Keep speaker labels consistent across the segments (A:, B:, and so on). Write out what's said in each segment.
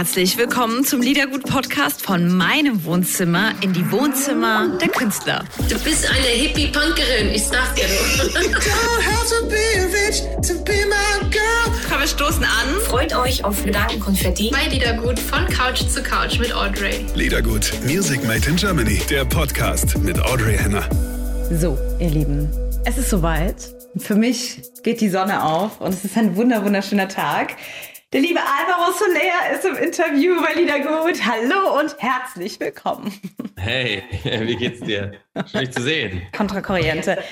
A: herzlich willkommen zum Liedergut-Podcast von meinem Wohnzimmer in die Wohnzimmer der Künstler.
B: Du bist eine Hippie-Punkerin, ich sag dir
A: Komm, wir stoßen an.
B: Freut euch auf Gedankenkonfetti.
C: Bei Liedergut von Couch zu Couch mit Audrey.
D: Liedergut, Music Made in Germany, der Podcast mit Audrey Henner.
A: So, ihr Lieben, es ist soweit. Für mich geht die Sonne auf und es ist ein wunder wunderschöner Tag. Der liebe Alvaro Soler ist im Interview bei Liedergut. Hallo und herzlich willkommen.
E: Hey, wie geht's dir? Schön dich zu sehen.
A: Contra Corriente.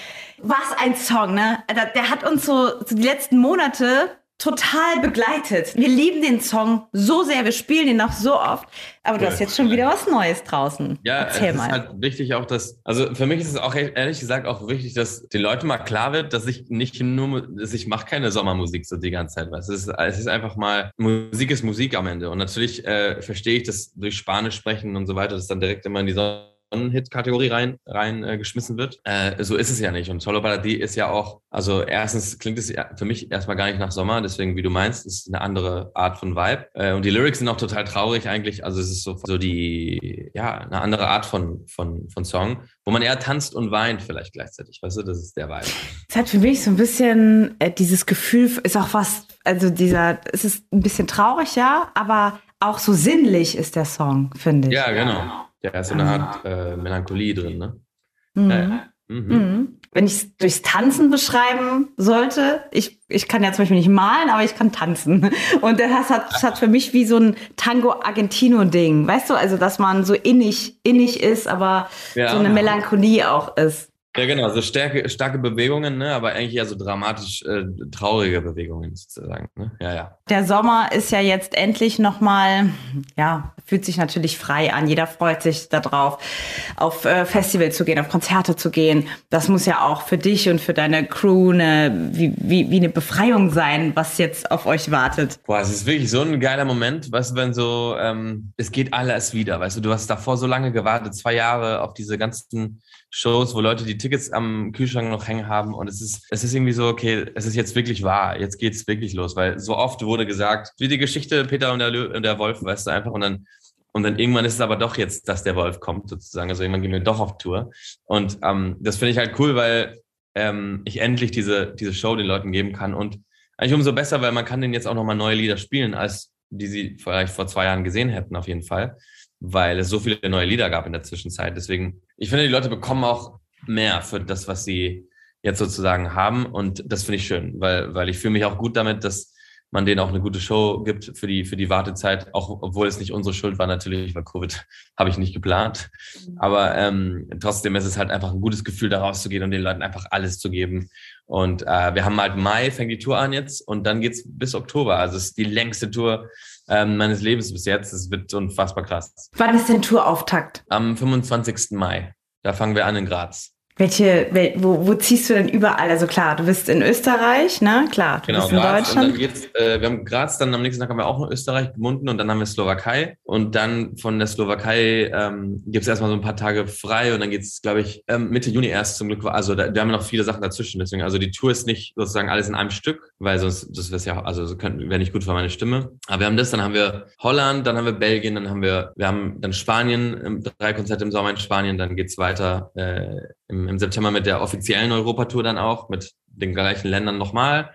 A: Was ein Song, ne? Der hat uns so die letzten Monate total begleitet. Wir lieben den Song so sehr, wir spielen ihn noch so oft. Aber du hast jetzt schon wieder was Neues draußen.
E: Ja,
A: Erzähl
E: es
A: mal.
E: ist halt wichtig auch, dass, also für mich ist es auch ehrlich gesagt auch wichtig, dass den Leuten mal klar wird, dass ich nicht nur, dass ich mache keine Sommermusik so die ganze Zeit. Weißt? Es, ist, es ist einfach mal, Musik ist Musik am Ende. Und natürlich äh, verstehe ich das durch Spanisch sprechen und so weiter, das dann direkt immer in die Sonne Hit-Kategorie rein, rein äh, geschmissen wird. Äh, so ist es ja nicht. Und Solo Baladi ist ja auch, also erstens klingt es für mich erstmal gar nicht nach Sommer, deswegen, wie du meinst, ist eine andere Art von Vibe. Äh, und die Lyrics sind auch total traurig eigentlich. Also es ist so, so die, ja, eine andere Art von, von, von Song, wo man eher tanzt und weint vielleicht gleichzeitig. Weißt du, das ist der Vibe.
A: Es hat für mich so ein bisschen äh, dieses Gefühl, ist auch was, also dieser, es ist ein bisschen traurig, ja, aber auch so sinnlich ist der Song, finde ich.
E: Ja, genau. Ja, ist so eine Art äh, Melancholie drin, ne?
A: Mhm.
E: Ja, ja. Mhm.
A: Mhm. Wenn ich es durchs Tanzen beschreiben sollte, ich, ich kann ja zum Beispiel nicht malen, aber ich kann tanzen. Und das hat, das hat für mich wie so ein Tango-Argentino-Ding. Weißt du, also dass man so innig, innig ist, aber
E: Ja.
A: so eine Melancholie auch ist.
E: Ja, genau, so starke, starke Bewegungen, ne? aber eigentlich eher so dramatisch äh, traurige Bewegungen sozusagen. Ne? Ja, ja.
A: Der Sommer ist ja jetzt endlich nochmal, ja, fühlt sich natürlich frei an. Jeder freut sich darauf, auf äh, Festival zu gehen, auf Konzerte zu gehen. Das muss ja auch für dich und für deine Crew eine, wie, wie, wie eine Befreiung sein, was jetzt auf euch wartet.
E: Boah, es ist wirklich so ein geiler Moment, weißt du, wenn so, ähm, es geht alles wieder, weißt du, du hast davor so lange gewartet, zwei Jahre auf diese ganzen Shows, wo Leute die Tickets am Kühlschrank noch hängen haben und es ist, es ist irgendwie so, okay, es ist jetzt wirklich wahr, jetzt geht's wirklich los, weil so oft wurde gesagt, wie die Geschichte Peter und der, Lö und der Wolf, weißt du, einfach und dann und dann irgendwann ist es aber doch jetzt, dass der Wolf kommt, sozusagen. Also irgendwann gehen wir doch auf Tour. Und ähm, das finde ich halt cool, weil ähm, ich endlich diese, diese Show den Leuten geben kann. Und eigentlich umso besser, weil man kann denen jetzt auch nochmal neue Lieder spielen, als die sie vielleicht vor zwei Jahren gesehen hätten, auf jeden Fall. Weil es so viele neue Lieder gab in der Zwischenzeit. Deswegen, ich finde, die Leute bekommen auch mehr für das, was sie jetzt sozusagen haben. Und das finde ich schön, weil, weil ich fühle mich auch gut damit, dass man denen auch eine gute Show gibt für die, für die Wartezeit, auch obwohl es nicht unsere Schuld war natürlich, weil Covid habe ich nicht geplant. Aber ähm, trotzdem ist es halt einfach ein gutes Gefühl, da rauszugehen und den Leuten einfach alles zu geben. Und äh, wir haben halt Mai, fängt die Tour an jetzt und dann geht's bis Oktober. Also es ist die längste Tour ähm, meines Lebens bis jetzt. Es wird unfassbar krass.
A: Wann ist denn Tourauftakt?
E: Am 25. Mai, da fangen wir an in Graz.
A: Welche, wel, wo, wo ziehst du denn überall? Also klar, du bist in Österreich, ne? Klar, du
E: Genau,
A: bist in
E: Graz. Und dann
A: Deutschland.
E: geht's, äh, wir haben Graz, dann am nächsten Tag haben wir auch noch Österreich gebunden und dann haben wir Slowakei. Und dann von der Slowakei ähm, gibt es erstmal so ein paar Tage frei und dann geht's, glaube ich, ähm, Mitte Juni erst zum Glück. Also da, da haben wir noch viele Sachen dazwischen. Deswegen, also die Tour ist nicht sozusagen alles in einem Stück, weil sonst das wäre ja, also wäre nicht gut für meine Stimme. Aber wir haben das, dann haben wir Holland, dann haben wir Belgien, dann haben wir, wir haben dann Spanien, ähm, drei Konzerte im Sommer in Spanien, dann geht's weiter äh, im, im September mit der offiziellen Europatour dann auch, mit den gleichen Ländern nochmal.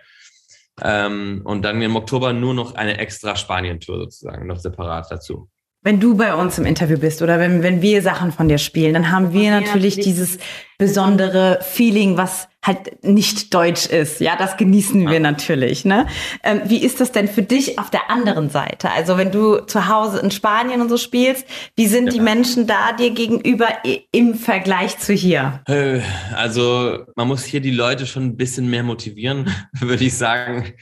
E: Ähm, und dann im Oktober nur noch eine extra Spanien-Tour sozusagen, noch separat dazu.
A: Wenn du bei uns im Interview bist oder wenn, wenn wir Sachen von dir spielen, dann haben wir natürlich dieses besondere Feeling, was halt nicht deutsch ist. Ja, das genießen wir natürlich. Ne? Ähm, wie ist das denn für dich auf der anderen Seite? Also wenn du zu Hause in Spanien und so spielst, wie sind die
E: Ja.
A: Menschen da dir gegenüber im Vergleich zu hier?
E: Äh, Also man muss hier die Leute schon ein bisschen mehr motivieren, würde ich sagen,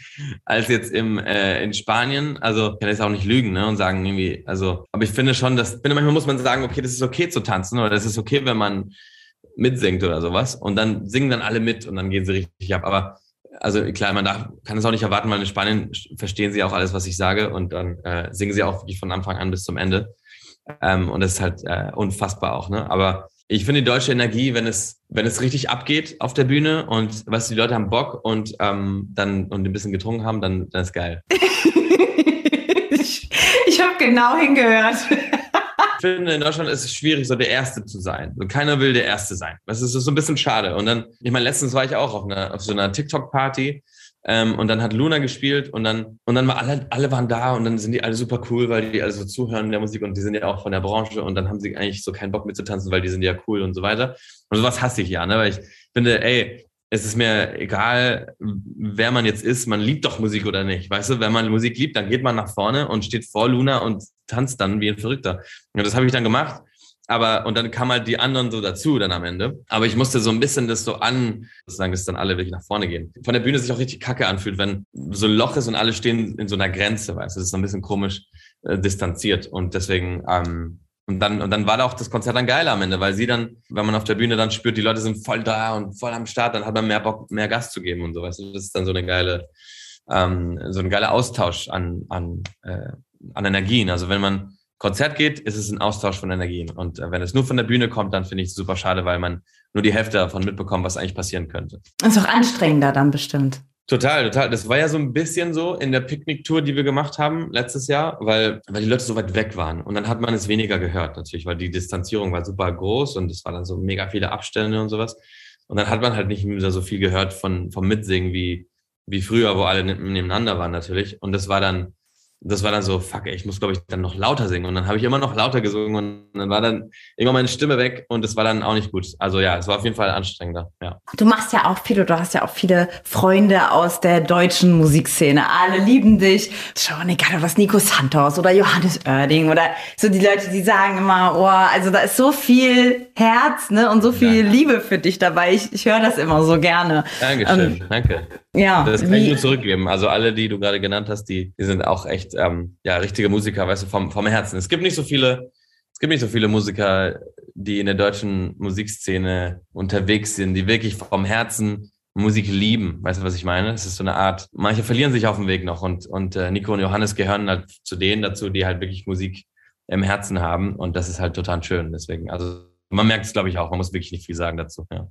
E: als jetzt im, äh, in Spanien. Also ich kann jetzt auch nicht lügen ne, und sagen irgendwie, also, aber ich finde schon, dass finde manchmal muss man sagen, okay, das ist okay zu tanzen oder das ist okay, wenn man mitsingt oder sowas. Und dann singen dann alle mit und dann gehen sie richtig ab. Aber also klar, man darf, kann es auch nicht erwarten, weil in Spanien verstehen sie auch alles, was ich sage und dann äh, singen sie auch wirklich von Anfang an bis zum Ende. Ähm, und das ist halt äh, unfassbar auch, ne? Aber ich finde die deutsche Energie, wenn es, wenn es richtig abgeht auf der Bühne und was die Leute haben Bock und ähm, dann und ein bisschen getrunken haben, dann, dann ist geil.
A: ich ich habe genau hingehört.
E: Ich finde, in Deutschland ist es schwierig, so der Erste zu sein. So, keiner will der Erste sein. Das ist so ein bisschen schade. Und dann, ich meine, letztens war ich auch auf, einer, auf so einer TikTok-Party ähm, und dann hat Luna gespielt und dann, und dann war alle, alle waren da und dann sind die alle super cool, weil die alle so zuhören der Musik und die sind ja auch von der Branche und dann haben sie eigentlich so keinen Bock mitzutanzen, weil die sind ja cool und so weiter. Und sowas hasse ich ja, ne? Weil ich finde, ey, es ist mir egal, wer man jetzt ist, man liebt doch Musik oder nicht. Weißt du, wenn man Musik liebt, dann geht man nach vorne und steht vor Luna und tanzt dann wie ein Verrückter. Und das habe ich dann gemacht. Aber, und dann kam halt die anderen so dazu dann am Ende. Aber ich musste so ein bisschen das so an, sozusagen, dass dann alle wirklich nach vorne gehen. Von der Bühne sich auch richtig kacke anfühlt, wenn so ein Loch ist und alle stehen in so einer Grenze, weißt du, das ist so ein bisschen komisch äh, distanziert. Und deswegen, ähm, und dann, und dann war da auch das Konzert dann geil am Ende, weil sie dann, wenn man auf der Bühne dann spürt, die Leute sind voll da und voll am Start, dann hat man mehr Bock, mehr Gas zu geben und so, weißt du. Das ist dann so eine geile, ähm, so ein geiler Austausch an, an, äh, an Energien. Also wenn man Konzert geht, ist es ein Austausch von Energien. Und äh, wenn es nur von der Bühne kommt, dann finde ich es super schade, weil man nur die Hälfte davon mitbekommt, was eigentlich passieren könnte.
A: Ist auch anstrengender dann bestimmt.
E: Total, total. Das war ja so ein bisschen so in der Picknick-Tour, die wir gemacht haben letztes Jahr, weil, weil die Leute so weit weg waren. Und dann hat man es weniger gehört, natürlich, weil die Distanzierung war super groß und es waren dann so mega viele Abstände und sowas. Und dann hat man halt nicht mehr so viel gehört von, vom Mitsingen wie, wie früher, wo alle nebeneinander waren natürlich. Und das war dann, das war dann so, fuck, ey, ich muss, glaube ich, dann noch lauter singen. Und dann habe ich immer noch lauter gesungen und dann war dann irgendwann meine Stimme weg und es war dann auch nicht gut. Also ja, es war auf jeden Fall anstrengender, ja.
A: Du machst ja auch viele, du hast ja auch viele Freunde aus der deutschen Musikszene. Alle lieben dich. Schon egal, was Nico Santos oder Johannes Oerding oder so die Leute, die sagen immer, oh, also da ist so viel Herz, ne, und so viel ja. Liebe für dich dabei. Ich, ich höre das immer so gerne.
E: Dankeschön, ähm, danke. Ja. Das kann ich nur zurückgeben. Also alle, die du gerade genannt hast, die, die sind auch echt ähm, ja, richtige Musiker, weißt du, vom, vom Herzen. Es gibt nicht so viele, es gibt nicht so viele Musiker, die in der deutschen Musikszene unterwegs sind, die wirklich vom Herzen Musik lieben. Weißt du, was ich meine? Es ist so eine Art, manche verlieren sich auf dem Weg noch und, und äh, Nico und Johannes gehören halt zu denen dazu, die halt wirklich Musik im Herzen haben und das ist halt total schön. Deswegen, also man merkt es, glaube ich, auch. Man muss wirklich nicht viel sagen dazu. Ja.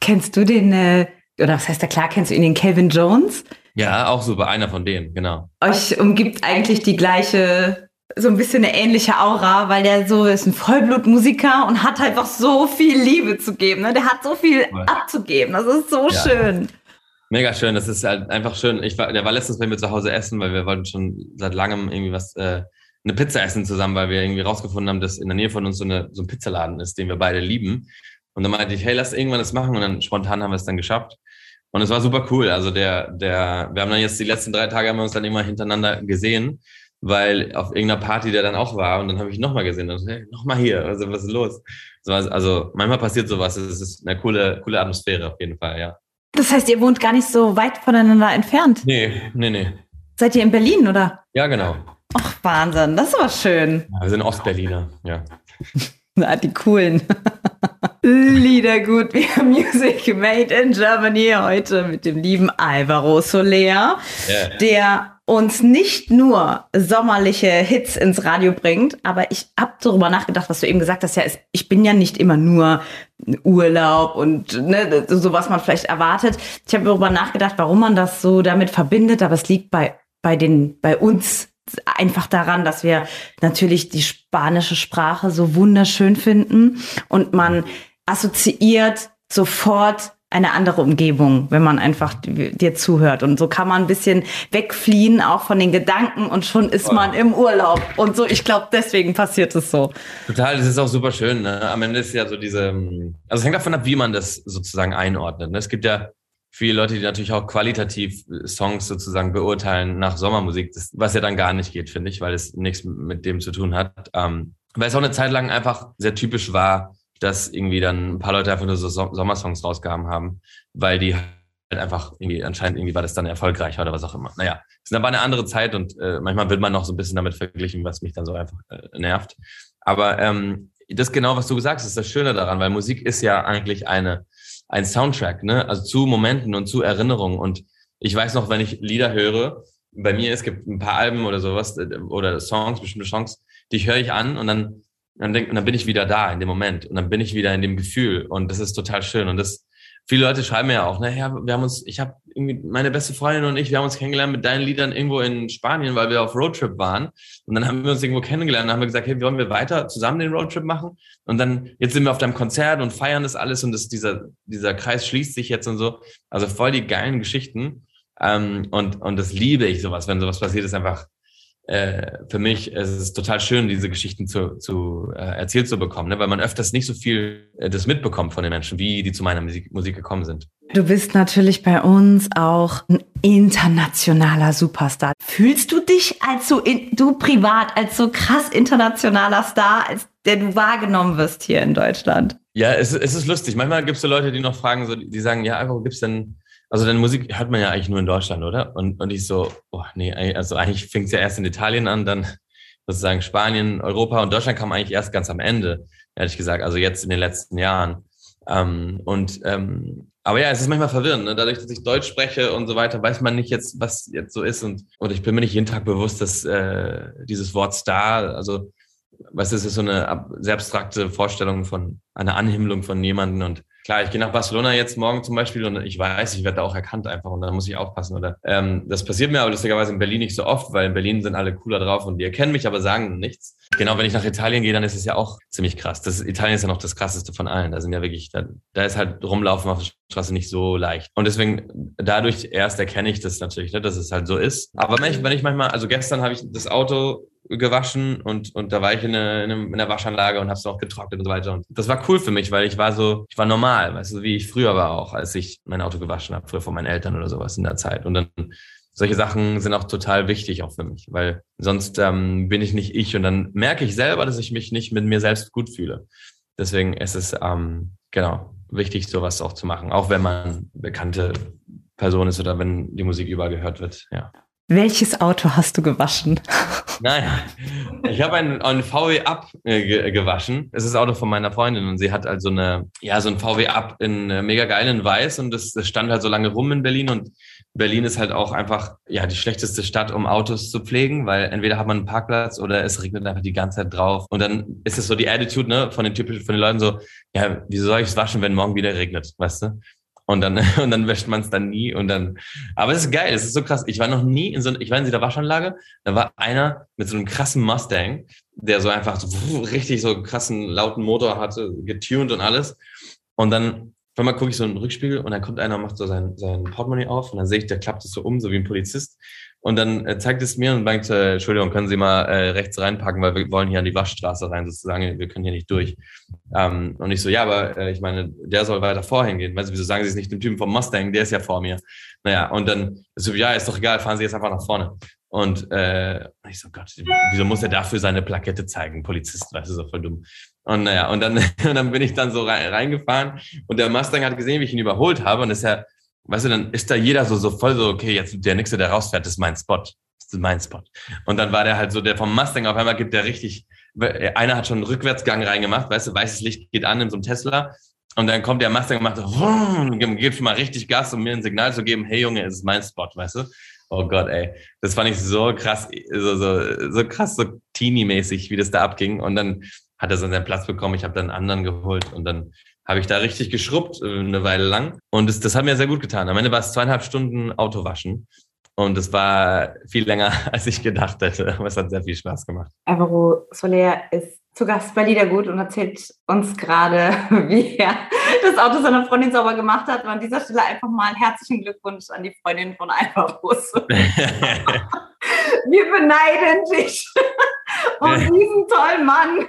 A: Kennst du den äh, oder was heißt da klar, kennst du ihn, den Calvin Jones?
E: Ja, auch super, einer von denen, genau.
A: Euch umgibt eigentlich die gleiche, so ein bisschen eine ähnliche Aura, weil der so ist ein Vollblutmusiker und hat einfach so viel Liebe zu geben. Ne? Der hat so viel ja. abzugeben. Das ist so ja. schön.
E: Mega schön, das ist halt einfach schön. Ich war, der war letztens bei mir zu Hause essen, weil wir wollten schon seit langem irgendwie was, äh, eine Pizza essen zusammen, weil wir irgendwie rausgefunden haben, dass in der Nähe von uns so, eine, so ein Pizzaladen ist, den wir beide lieben. Und dann meinte ich, hey, lass irgendwann das machen. Und dann spontan haben wir es dann geschafft. Und es war super cool. Also der, der, wir haben dann jetzt die letzten drei Tage haben wir uns dann immer hintereinander gesehen, weil auf irgendeiner Party der dann auch war und dann habe ich nochmal gesehen. Und hey, nochmal hier, also was ist los? Also manchmal passiert sowas. Es ist eine coole, coole Atmosphäre auf jeden Fall, ja.
A: Das heißt, ihr wohnt gar nicht so weit voneinander entfernt?
E: Nee, nee, nee.
A: Seid ihr in Berlin, oder?
E: Ja, genau.
A: Ach, Wahnsinn, das ist aber schön.
E: Ja, wir sind Ostberliner, ja.
A: Na, die coolen. Liedergut, wir haben Music Made in Germany heute mit dem lieben Alvaro Soler, yeah. der uns nicht nur sommerliche Hits ins Radio bringt, aber ich habe darüber nachgedacht, was du eben gesagt hast, ja, ich bin ja nicht immer nur Urlaub und ne, so was man vielleicht erwartet. Ich habe darüber nachgedacht, warum man das so damit verbindet, aber es liegt bei bei den bei uns einfach daran, dass wir natürlich die spanische Sprache so wunderschön finden und man assoziiert sofort eine andere Umgebung, wenn man einfach dir zuhört. Und so kann man ein bisschen wegfliehen, auch von den Gedanken und schon ist man im Urlaub. Und so, ich glaube, deswegen passiert es so.
E: Total, das ist auch super schön. Ne? Am Ende ist ja so diese, also es hängt davon ab, wie man das sozusagen einordnet. Ne? Es gibt ja viele Leute, die natürlich auch qualitativ Songs sozusagen beurteilen nach Sommermusik, das, was ja dann gar nicht geht, finde ich, weil es nichts mit dem zu tun hat. Ähm, weil es auch eine Zeit lang einfach sehr typisch war, dass irgendwie dann ein paar Leute einfach nur so Sommersongs rausgehauen haben, weil die halt einfach irgendwie, anscheinend irgendwie war das dann erfolgreicher oder was auch immer. Naja, es ist aber eine andere Zeit und äh, manchmal wird man noch so ein bisschen damit verglichen, was mich dann so einfach äh, nervt. Aber ähm, das genau, was du gesagt hast, ist das Schöne daran, weil Musik ist ja eigentlich eine, ein Soundtrack, ne? Also zu Momenten und zu Erinnerungen. Und ich weiß noch, wenn ich Lieder höre, bei mir, es gibt ein paar Alben oder sowas, äh, oder Songs, bestimmte Songs, die höre ich an und dann dann, denk, und dann bin ich wieder da in dem Moment und dann bin ich wieder in dem Gefühl und das ist total schön und das viele Leute schreiben mir ja auch, naja, wir haben uns, ich habe irgendwie, meine beste Freundin und ich, wir haben uns kennengelernt mit deinen Liedern irgendwo in Spanien, weil wir auf Roadtrip waren. Und dann haben wir uns irgendwo kennengelernt und haben wir gesagt, hey, wollen wir weiter zusammen den Roadtrip machen? Und dann, jetzt sind wir auf deinem Konzert und feiern das alles und das, dieser, dieser Kreis schließt sich jetzt und so. Also voll die geilen Geschichten. Ähm, und, und das liebe ich sowas, wenn sowas passiert, ist einfach äh, für mich es ist total schön, diese Geschichten zu, zu äh, erzählt zu bekommen, ne? weil man öfters nicht so viel äh, das mitbekommt von den Menschen, wie die zu meiner Musik, Musik gekommen sind.
A: Du bist natürlich bei uns auch ein internationaler Superstar. Fühlst du dich als so, in, du privat, als so krass internationaler Star, als der du wahrgenommen wirst hier in Deutschland?
E: Ja, es, es ist lustig. Manchmal gibt es so Leute, die noch fragen, so, die sagen, ja, wo gibt's denn also deine Musik hört man ja eigentlich nur in Deutschland, oder? Und, und ich so, oh nee, also eigentlich fängt es ja erst in Italien an, dann sozusagen Spanien, Europa und Deutschland kam eigentlich erst ganz am Ende, ehrlich gesagt, also jetzt in den letzten Jahren. Ähm, und ähm, aber ja, es ist manchmal verwirrend. Ne? Dadurch, dass ich Deutsch spreche und so weiter, weiß man nicht jetzt, was jetzt so ist. Und, und ich bin mir nicht jeden Tag bewusst, dass äh, dieses Wort Star, also was ist, ist so eine sehr abstrakte Vorstellung von einer Anhimmlung von jemanden und klar, ich gehe nach Barcelona jetzt morgen zum Beispiel und ich weiß, ich werde da auch erkannt einfach und da muss ich aufpassen. Oder ähm, das passiert mir aber lustigerweise in Berlin nicht so oft, weil in Berlin sind alle cooler drauf und die erkennen mich, aber sagen nichts. Genau, wenn ich nach Italien gehe, dann ist es ja auch ziemlich krass. Das, Italien ist ja noch das krasseste von allen. Da sind ja wirklich, da, da ist halt rumlaufen auf der Straße nicht so leicht. Und deswegen, dadurch erst erkenne ich das natürlich, ne, dass es halt so ist. Aber wenn ich, wenn ich manchmal, also gestern habe ich das Auto gewaschen und, und da war ich in, eine, in, eine, in der Waschanlage und habe es auch getrocknet und so weiter. Und das war cool für mich, weil ich war so, ich war normal, weißt du, wie ich früher war auch, als ich mein Auto gewaschen habe, früher von meinen Eltern oder sowas in der Zeit. Und dann solche Sachen sind auch total wichtig auch für mich, weil sonst ähm, bin ich nicht ich und dann merke ich selber, dass ich mich nicht mit mir selbst gut fühle. Deswegen ist es ähm, genau wichtig, sowas auch zu machen, auch wenn man bekannte Person ist oder wenn die Musik überall gehört wird. Ja.
A: Welches Auto hast du gewaschen?
E: Naja, ich habe ein, ein VW Up äh, gewaschen. Es ist das Auto von meiner Freundin und sie hat also eine, ja, so ein VW Up in äh, mega geil in weiß und das, das stand halt so lange rum in Berlin und Berlin ist halt auch einfach, ja, die schlechteste Stadt, um Autos zu pflegen, weil entweder hat man einen Parkplatz oder es regnet einfach die ganze Zeit drauf. Und dann ist es so die Attitude, ne, von den typischen, von den Leuten so, ja, wieso soll ich es waschen, wenn morgen wieder regnet, weißt du? Und dann, und dann wäscht man es dann nie und dann, aber es ist geil, es ist so krass. Ich war noch nie in so, ich war in dieser Waschanlage, da war einer mit so einem krassen Mustang, der so einfach so richtig so krassen lauten Motor hatte, getuned und alles. Und dann, auf einmal gucke ich so in den Rückspiegel und dann kommt einer und macht so sein, sein Portemonnaie auf und dann sehe ich, der klappt es so um, so wie ein Polizist. Und dann äh, zeigt es mir und sagt, äh, Entschuldigung, können Sie mal äh, rechts reinpacken, weil wir wollen hier an die Waschstraße rein, sozusagen, wir können hier nicht durch. Ähm, und ich so, ja, aber äh, ich meine, der soll weiter vorhin gehen. Weißt du, wieso sagen Sie es nicht dem Typen vom Mustang, der ist ja vor mir. Naja, und dann so, ja, ist doch egal, fahren Sie jetzt einfach nach vorne. Und äh, ich so, Gott, wieso muss er dafür seine Plakette zeigen? Polizist, weißt du, so voll dumm. Und naja, und dann, und dann bin ich dann so rein, reingefahren und der Mustang hat gesehen, wie ich ihn überholt habe und ist ja weißt du, dann ist da jeder so, so voll so, okay, jetzt der Nächste, der rausfährt, ist mein Spot. Das ist mein Spot. Und dann war der halt so, der vom Mustang auf einmal gibt der richtig, einer hat schon einen Rückwärtsgang reingemacht, weißt du, weißes Licht geht an in so einem Tesla. Und dann kommt der Mustang und macht so, gibt schon mal richtig Gas, um mir ein Signal zu geben, hey Junge, es ist mein Spot, weißt du? Oh Gott, ey. Das fand ich so krass, so, so, so krass, so teeny-mäßig, wie das da abging. Und dann hat er so seinen Platz bekommen. Ich habe dann einen anderen geholt und dann habe ich da richtig geschrubbt äh, eine Weile lang. Und das, das hat mir sehr gut getan. Am Ende war es zweieinhalb Stunden Autowaschen. Und es war viel länger, als ich gedacht hätte. Aber es hat sehr viel Spaß gemacht.
A: Alvaro Soler ist zu Gast bei Liedergut und erzählt uns gerade, wie er das Auto seiner Freundin sauber gemacht hat. Und an dieser Stelle einfach mal herzlichen Glückwunsch an die Freundin von Alvaro Wir beneiden dich um diesen tollen Mann.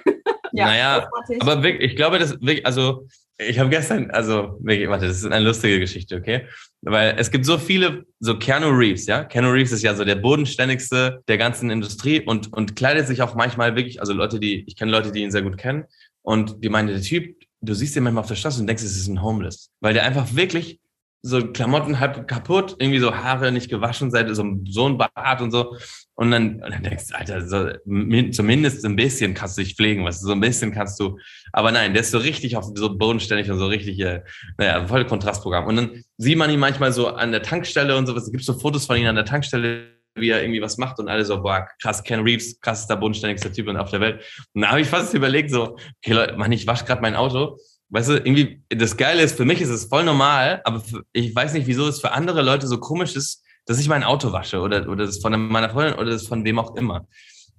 E: ja, naja, aber wirklich, ich glaube, das wirklich, also ich habe gestern, also, warte, das ist eine lustige Geschichte, okay? Weil es gibt so viele, so Keanu Reeves, ja? Keanu Reeves ist ja so der bodenständigste der ganzen Industrie und, und kleidet sich auch manchmal wirklich, also Leute, die, ich kenne Leute, die ihn sehr gut kennen und die meinen, der Typ, du siehst ihn manchmal auf der Straße und denkst, es ist ein Homeless. Weil der einfach wirklich so Klamotten halb kaputt, irgendwie so Haare nicht gewaschen seit so, so ein Bart und so. Und dann, und dann denkst du, Alter, so, zumindest ein bisschen kannst du dich pflegen, was so ein bisschen kannst du. Aber nein, der ist so richtig auf so bodenständig und so richtig, äh, naja, voll Kontrastprogramm. Und dann sieht man ihn manchmal so an der Tankstelle und sowas. Es gibt so Fotos von ihm an der Tankstelle, wie er irgendwie was macht und alle so, boah, krass, Ken Reeves, krassester, bodenständigster Typ auf der Welt. Und da habe ich fast überlegt, so, okay Leute, Mann, ich wasche gerade mein Auto weißt du, irgendwie, das Geile ist, für mich ist es voll normal, aber ich weiß nicht, wieso es für andere Leute so komisch ist, dass ich mein Auto wasche oder, oder das von meiner Freundin oder das von wem auch immer.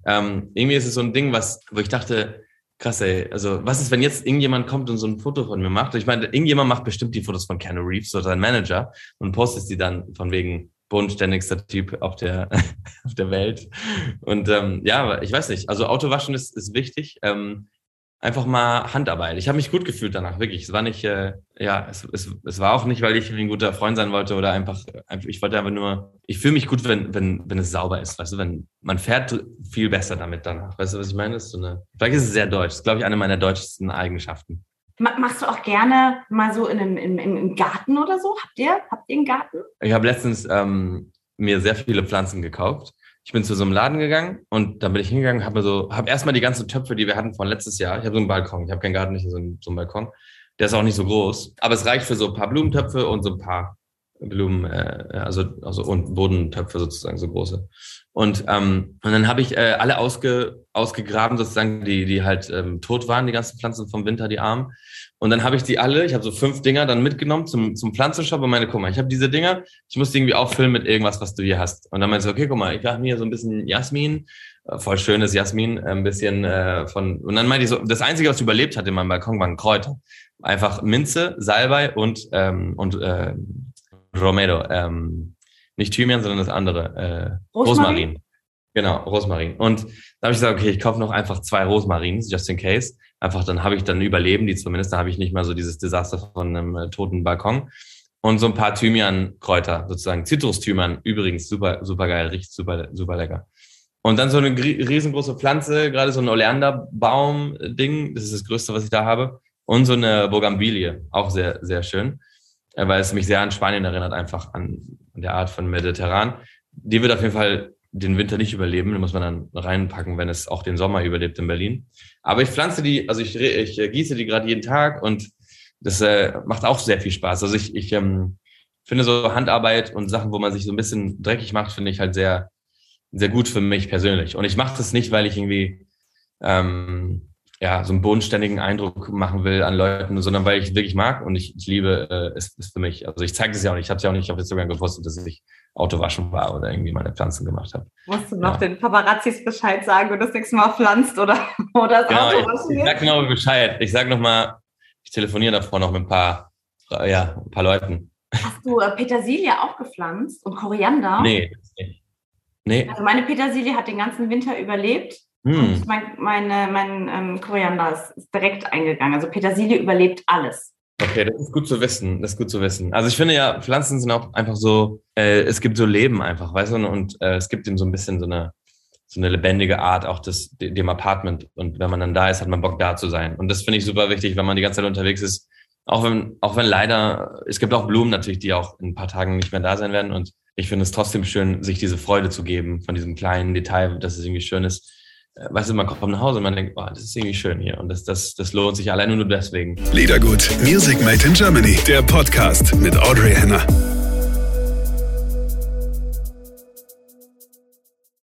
E: Ähm, irgendwie ist es so ein Ding, was, wo ich dachte, krass, ey, also was ist, wenn jetzt irgendjemand kommt und so ein Foto von mir macht? Ich meine, irgendjemand macht bestimmt die Fotos von Keanu Reeves oder sein Manager und postet die dann von wegen bodenständigster Typ auf der, auf der Welt. Und ähm, ja, ich weiß nicht, also Autowaschen ist, ist wichtig. Ähm, einfach mal Handarbeit. Ich habe mich gut gefühlt danach, wirklich. Es war nicht, äh, ja, es, es, es war auch nicht, weil ich ein guter Freund sein wollte oder einfach, einfach ich wollte einfach nur, ich fühle mich gut, wenn, wenn, wenn es sauber ist, weißt du, wenn man fährt viel besser damit danach. Weißt du, was ich meine? Das ist so eine, vielleicht ist es sehr deutsch. Das ist, glaube ich, eine meiner deutschesten Eigenschaften.
A: Machst du auch gerne mal so in einem, im, im Garten oder so? Habt ihr, habt ihr einen Garten?
E: Ich habe letztens ähm, mir sehr viele Pflanzen gekauft ich bin zu so einem Laden gegangen und dann bin ich hingegangen, habe so, habe erstmal die ganzen Töpfe, die wir hatten von letztes Jahr. Ich habe so einen Balkon, ich habe keinen Garten, nicht so einen, so einen Balkon. Der ist auch nicht so groß, aber es reicht für so ein paar Blumentöpfe und so ein paar Blumen, äh, also also und Bodentöpfe sozusagen so große. Und ähm, und dann habe ich äh, alle ausge, ausgegraben sozusagen, die die halt ähm, tot waren, die ganzen Pflanzen vom Winter, die armen. Und dann habe ich die alle, ich habe so fünf Dinger dann mitgenommen zum, zum Pflanzenshop und meine, guck mal, ich habe diese Dinger, ich muss die irgendwie auffüllen mit irgendwas, was du hier hast. Und dann meinte ich, okay, guck mal, ich habe mir so ein bisschen Jasmin, äh, voll schönes Jasmin, ein bisschen äh, von, und dann meinte ich so, das Einzige, was überlebt hat in meinem Balkon, waren Kräuter. Einfach Minze, Salbei und, ähm, und äh, Romero. Ähm, nicht Thymian, sondern das andere. Äh, Rosmarin. Rosmarin. Genau, Rosmarin. Und da habe ich gesagt, okay, ich kaufe noch einfach zwei Rosmarins, just in case. Einfach, dann habe ich dann überleben die zumindest. Da habe ich nicht mal so dieses Desaster von einem äh, toten Balkon. Und so ein paar Thymian-Kräuter, sozusagen. Zitrusthymian, übrigens super, super geil, riecht super, super lecker. Und dann so eine riesengroße Pflanze, gerade so ein Oleanderbaum-Ding, das ist das Größte, was ich da habe. Und so eine Bogambilie, auch sehr, sehr schön, äh, weil es mich sehr an Spanien erinnert, einfach an der Art von Mediterran. Die wird auf jeden Fall den Winter nicht überleben. Den muss man dann reinpacken, wenn es auch den Sommer überlebt in Berlin. Aber ich pflanze die, also ich, ich äh, gieße die gerade jeden Tag und das äh, macht auch sehr viel Spaß. Also ich, ich ähm, finde so Handarbeit und Sachen, wo man sich so ein bisschen dreckig macht, finde ich halt sehr, sehr gut für mich persönlich. Und ich mache das nicht, weil ich irgendwie ähm, ja, so einen bodenständigen Eindruck machen will an Leuten, sondern weil ich wirklich mag und ich, ich liebe äh, es ist für mich. Also ich zeige das ja auch nicht. Ich habe es ja auch nicht auf Instagram gepostet, dass ich Autowaschen war oder irgendwie meine Pflanzen gemacht habe.
A: Musst du noch ja. den Paparazzis Bescheid sagen, wenn du das nächste Mal pflanzt oder, oder das
E: genau, Autowaschen Ich, ich sag genau Bescheid. Ich sag nochmal, ich telefoniere davor noch mit ein paar, ja, ein paar Leuten.
A: Hast du äh, Petersilie auch gepflanzt und Koriander?
E: Nee. Nee.
A: Also meine Petersilie hat den ganzen Winter überlebt hm. mein, meine, mein ähm, Koriander ist, ist direkt eingegangen. Also Petersilie überlebt alles.
E: Okay, das ist gut zu wissen. Das ist gut zu wissen. Also ich finde ja, Pflanzen sind auch einfach so, äh, es gibt so Leben einfach, weißt du, und äh, es gibt ihm so ein bisschen so eine, so eine lebendige Art, auch das, dem Apartment. Und wenn man dann da ist, hat man Bock da zu sein. Und das finde ich super wichtig, wenn man die ganze Zeit unterwegs ist. Auch wenn, auch wenn leider, es gibt auch Blumen natürlich, die auch in ein paar Tagen nicht mehr da sein werden. Und ich finde es trotzdem schön, sich diese Freude zu geben von diesem kleinen Detail, dass es irgendwie schön ist weißt du, man kommt nach Hause und man denkt, oh, das ist irgendwie schön hier und das, das, das lohnt sich allein nur deswegen.
D: Liedergut, Music Made in Germany, der Podcast mit Audrey Henner.